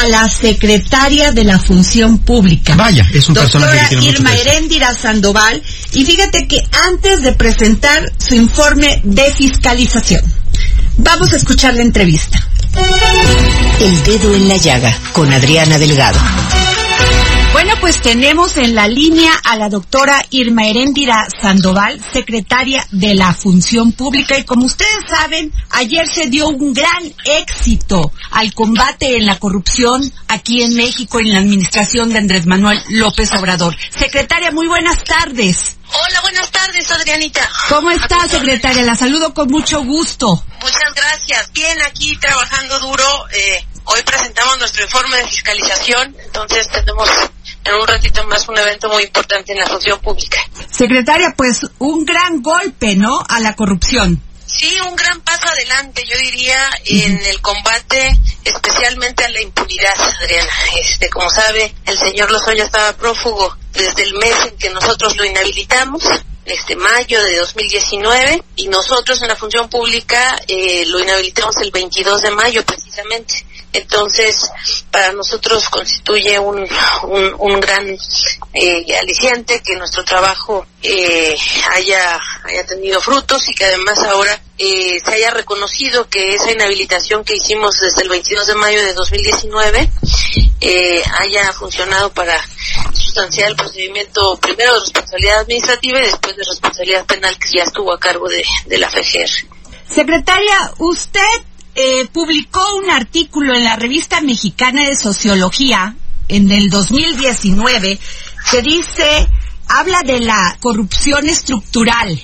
a la secretaria de la Función Pública. Vaya, es un doctora personaje que tiene mucho Irma peso. Heréndira Sandoval. Y fíjate que antes de presentar su informe de fiscalización, vamos a escuchar la entrevista. El dedo en la llaga con Adriana Delgado. Pues tenemos en la línea a la doctora Irma Heréndira Sandoval, secretaria de la Función Pública. Y como ustedes saben, ayer se dio un gran éxito al combate en la corrupción aquí en México en la administración de Andrés Manuel López Obrador. Secretaria, muy buenas tardes. Hola, buenas tardes, Adrianita. ¿Cómo está, secretaria? La saludo con mucho gusto. Muchas gracias. Bien, aquí trabajando duro. Eh, hoy presentamos nuestro informe de fiscalización, entonces tenemos en un ratito más un evento muy importante en la función pública. Secretaria, pues un gran golpe, ¿no? A la corrupción. Sí, un gran paso adelante, yo diría, en el combate especialmente a la impunidad, Adriana. Este, como sabe, el señor Lozoya estaba prófugo desde el mes en que nosotros lo inhabilitamos, este mayo de 2019, y nosotros en la función pública eh, lo inhabilitamos el 22 de mayo precisamente. Entonces, para nosotros constituye un, un, un gran eh, aliciente que nuestro trabajo eh, haya, haya tenido frutos y que además ahora eh, se haya reconocido que esa inhabilitación que hicimos desde el 22 de mayo de 2019 eh, haya funcionado para sustanciar el procedimiento primero de responsabilidad administrativa y después de responsabilidad penal que ya estuvo a cargo de, de la FGR. Secretaria, usted eh, publicó un artículo en la revista mexicana de sociología en el 2019 que dice, habla de la corrupción estructural.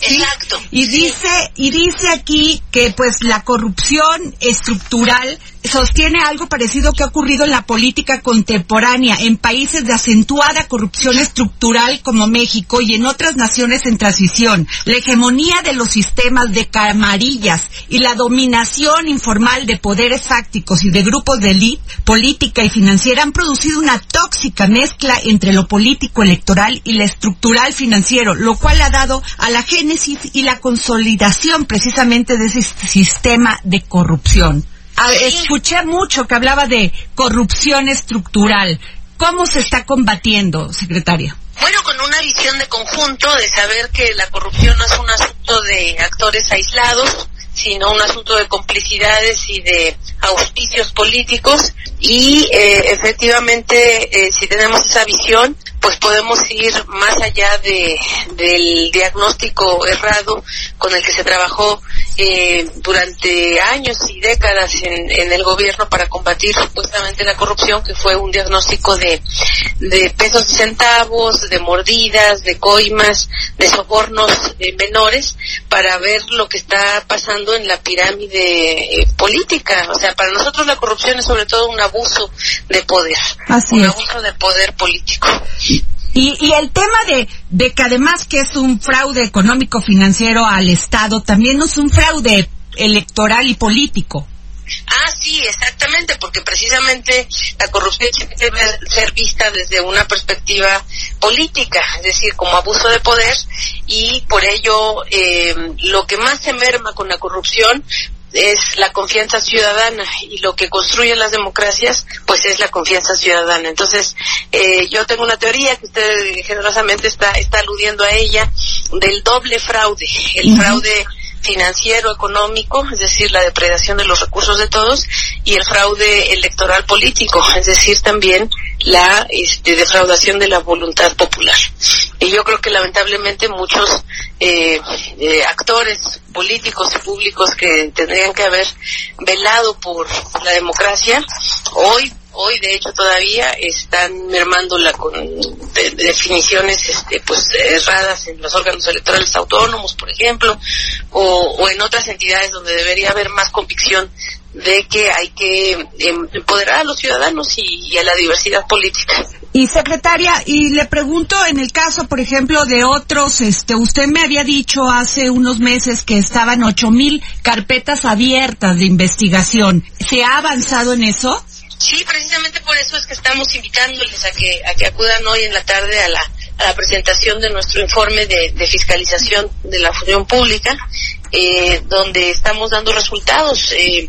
¿sí? Exacto. Y dice, y dice aquí que pues la corrupción estructural sostiene algo parecido que ha ocurrido en la política contemporánea en países de acentuada corrupción estructural como México y en otras naciones en transición. La hegemonía de los sistemas de camarillas y la dominación informal de poderes fácticos y de grupos de élite política y financiera han producido una tóxica mezcla entre lo político electoral y lo estructural financiero, lo cual ha dado a la génesis y la consolidación precisamente de ese sistema de corrupción. Escuché mucho que hablaba de corrupción estructural. ¿Cómo se está combatiendo, secretaria? Bueno, con una visión de conjunto, de saber que la corrupción no es un asunto de actores aislados, sino un asunto de complicidades y de auspicios políticos. Y eh, efectivamente, eh, si tenemos esa visión, pues podemos ir más allá de, del diagnóstico errado con el que se trabajó eh, durante años y décadas en, en el gobierno para combatir supuestamente la corrupción, que fue un diagnóstico de, de pesos y centavos, de mordidas, de coimas, de sobornos eh, menores, para ver lo que está pasando en la pirámide eh, política. O sea, para nosotros la corrupción es sobre todo un abuso de poder, Así un es. abuso de poder político. Y, y el tema de, de que además que es un fraude económico financiero al Estado, también es un fraude electoral y político. Ah, sí, exactamente, porque precisamente la corrupción debe ser vista desde una perspectiva política, es decir, como abuso de poder, y por ello eh, lo que más se merma con la corrupción es la confianza ciudadana y lo que construyen las democracias pues es la confianza ciudadana. Entonces eh, yo tengo una teoría que usted generosamente está está aludiendo a ella del doble fraude el fraude financiero, económico, es decir, la depredación de los recursos de todos, y el fraude electoral político, es decir, también la este, defraudación de la voluntad popular. Y yo creo que lamentablemente muchos eh, eh, actores políticos y públicos que tendrían que haber velado por la democracia, hoy hoy de hecho todavía están mermándola con definiciones este, pues erradas en los órganos electorales autónomos, por ejemplo, o, en otras entidades donde debería haber más convicción de que hay que em, empoderar a los ciudadanos y, a la diversidad política. Y secretaria, y le pregunto en el caso, por ejemplo, de otros, este, usted me había dicho hace unos meses que estaban ocho mil carpetas abiertas de investigación. ¿Se ha avanzado en eso? Sí, precisamente por eso es que estamos invitándoles a que, a que acudan hoy en la tarde a la, a la presentación de nuestro informe de, de fiscalización de la función pública, eh, donde estamos dando resultados eh,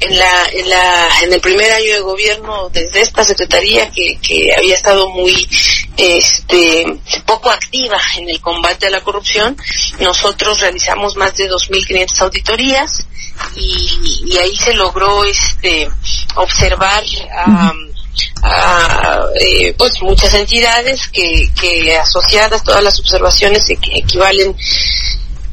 en la, en la, en el primer año de gobierno desde esta secretaría que, que había estado muy, este, poco activa en el combate a la corrupción. Nosotros realizamos más de 2.500 auditorías y, y ahí se logró, este, observar a, eh, pues muchas entidades que, que asociadas todas las observaciones equivalen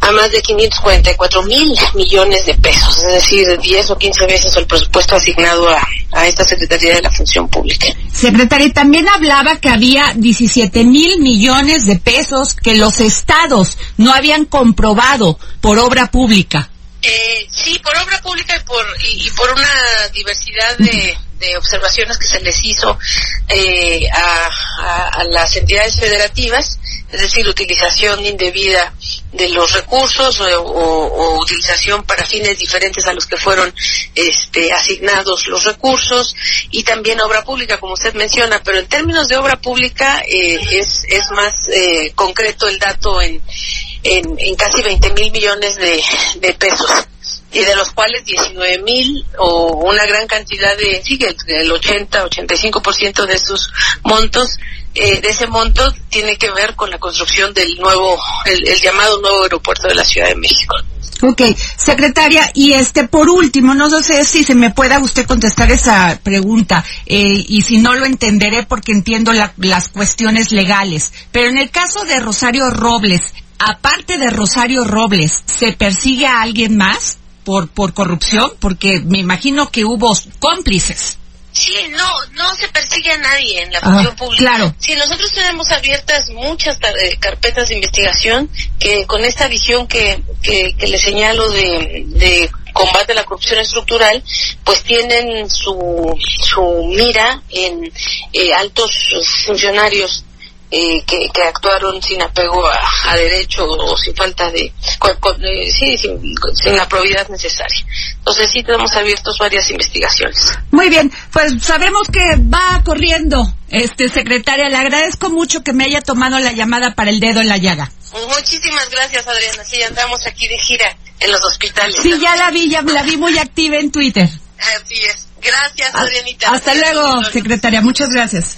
a más de 544 mil millones de pesos, es decir, 10 o 15 veces el presupuesto asignado a, a esta Secretaría de la Función Pública. Secretaria, también hablaba que había 17 mil millones de pesos que los estados no habían comprobado por obra pública. Eh, sí, por obra pública y por, y, por una diversidad de, de, observaciones que se les hizo eh, a, a, las entidades federativas, es decir, utilización indebida de los recursos o, o, utilización para fines diferentes a los que fueron este, asignados los recursos y también obra pública, como usted menciona, pero en términos de obra pública eh, es, es más eh, concreto el dato en en, en casi 20 mil millones de, de pesos y de los cuales 19 mil o una gran cantidad de, sí, el, 80, 85% de esos montos, eh, de ese monto tiene que ver con la construcción del nuevo, el, llamado nuevo aeropuerto de la Ciudad de México. Ok, secretaria, y este, por último, no sé si se me pueda usted contestar esa pregunta, eh, y si no lo entenderé porque entiendo las cuestiones legales, pero en el caso de Rosario Robles, aparte de Rosario Robles, ¿se persigue a alguien más por, por corrupción? Porque me imagino que hubo cómplices. Sí, no, no se persigue a nadie en la función pública. Claro. Sí, nosotros tenemos abiertas muchas eh, carpetas de investigación que con esta visión que, que, le señalo de, de combate a la corrupción estructural, pues tienen su, su mira en eh, altos funcionarios eh, que, que, actuaron sin apego a, derecho o sin falta de, eh, sí, sin, la probidad necesaria. Entonces sí tenemos abiertos varias investigaciones. Muy bien, pues sabemos que va corriendo, este secretaria. Le agradezco mucho que me haya tomado la llamada para el dedo en la llaga. Muchísimas gracias, Adriana. Sí, andamos aquí de gira en los hospitales. Sí, ya la vi, ya la vi muy activa en Twitter. Así es. Gracias, Adrianita. Hasta luego, secretaria. Muchas gracias.